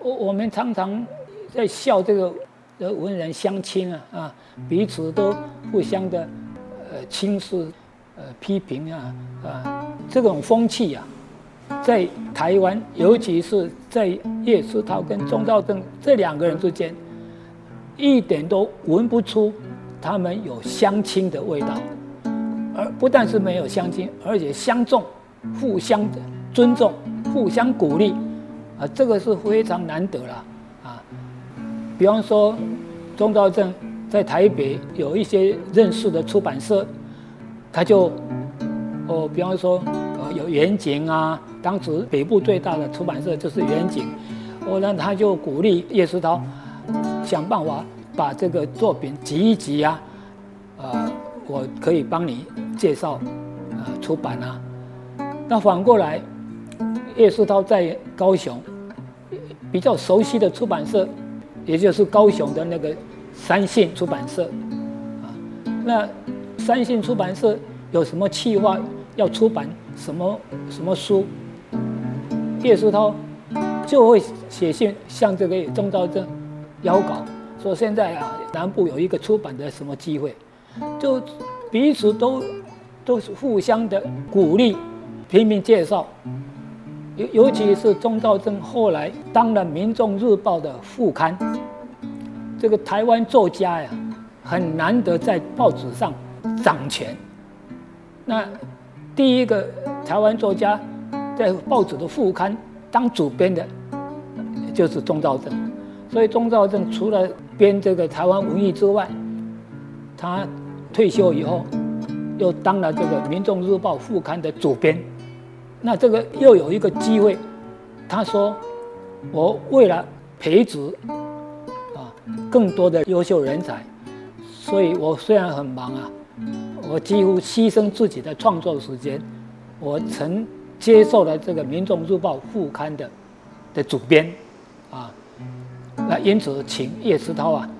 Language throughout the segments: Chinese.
我我们常常在笑这个呃文人相亲啊啊，彼此都互相的呃轻视呃批评啊啊，这种风气啊，在台湾，尤其是在叶世涛跟钟兆正这两个人之间，一点都闻不出他们有相亲的味道，而不但是没有相亲，而且相重，互相的尊重，互相鼓励。啊，这个是非常难得了啊！比方说，钟兆正在台北有一些认识的出版社，他就哦，比方说呃有远景啊，当时北部最大的出版社就是远景，哦，那他就鼓励叶世涛想办法把这个作品集一集啊，呃，我可以帮你介绍呃出版啊。那反过来。叶世涛在高雄比较熟悉的出版社，也就是高雄的那个三信出版社啊。那三信出版社有什么计划要出版什么什么书？叶世涛就会写信向这个钟兆正邀稿，说现在啊南部有一个出版的什么机会，就彼此都都是互相的鼓励，拼命介绍。尤尤其是钟兆正后来当了《民众日报》的副刊，这个台湾作家呀，很难得在报纸上掌权。那第一个台湾作家在报纸的副刊当主编的，就是钟兆正。所以钟兆正除了编这个台湾文艺之外，他退休以后又当了这个《民众日报》副刊的主编。那这个又有一个机会，他说：“我为了培植啊更多的优秀人才，所以我虽然很忙啊，我几乎牺牲自己的创作时间，我曾接受了这个《民众日报》副刊的的主编啊。那因此，请叶石涛啊，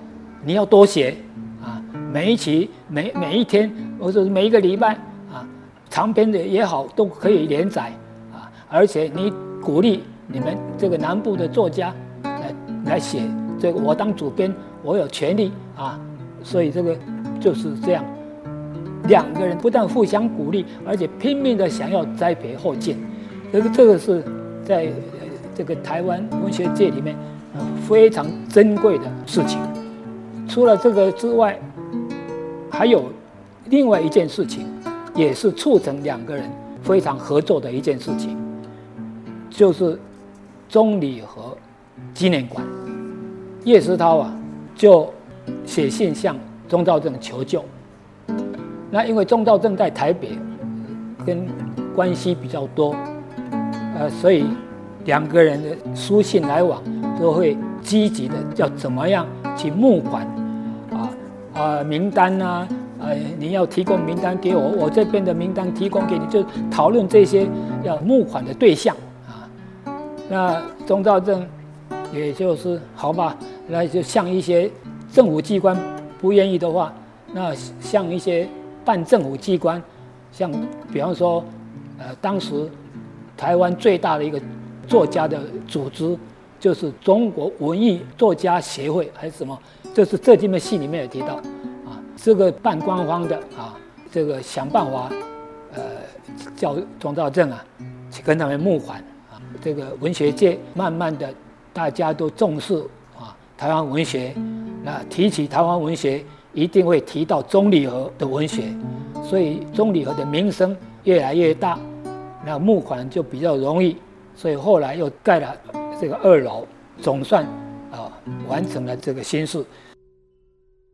你要多写啊，每一期、每每一天，或者每一个礼拜。”长篇的也好，都可以连载啊！而且你鼓励你们这个南部的作家来来写这个，我当主编，我有权利啊！所以这个就是这样，两个人不但互相鼓励，而且拼命的想要栽培后进。这个这个是在这个台湾文学界里面非常珍贵的事情。除了这个之外，还有另外一件事情。也是促成两个人非常合作的一件事情，就是中礼和纪念馆。叶石涛啊，就写信向钟兆正求救。那因为钟兆正在台北，跟关系比较多，呃，所以两个人的书信来往都会积极的，要怎么样去募款啊啊名单啊。呃，你要提供名单给我，我这边的名单提供给你，就讨论这些要募款的对象啊。那钟兆正，也就是好吧，那就像一些政府机关不愿意的话，那像一些半政府机关，像比方说，呃，当时台湾最大的一个作家的组织，就是中国文艺作家协会还是什么，就是这几本戏里面有提到。这个半官方的啊，这个想办法，呃，叫钟兆正啊，去跟他们募款啊。这个文学界慢慢的，大家都重视啊，台湾文学。那提起台湾文学，一定会提到钟理和的文学，所以钟理和的名声越来越大，那募款就比较容易。所以后来又盖了这个二楼，总算啊完成了这个心事。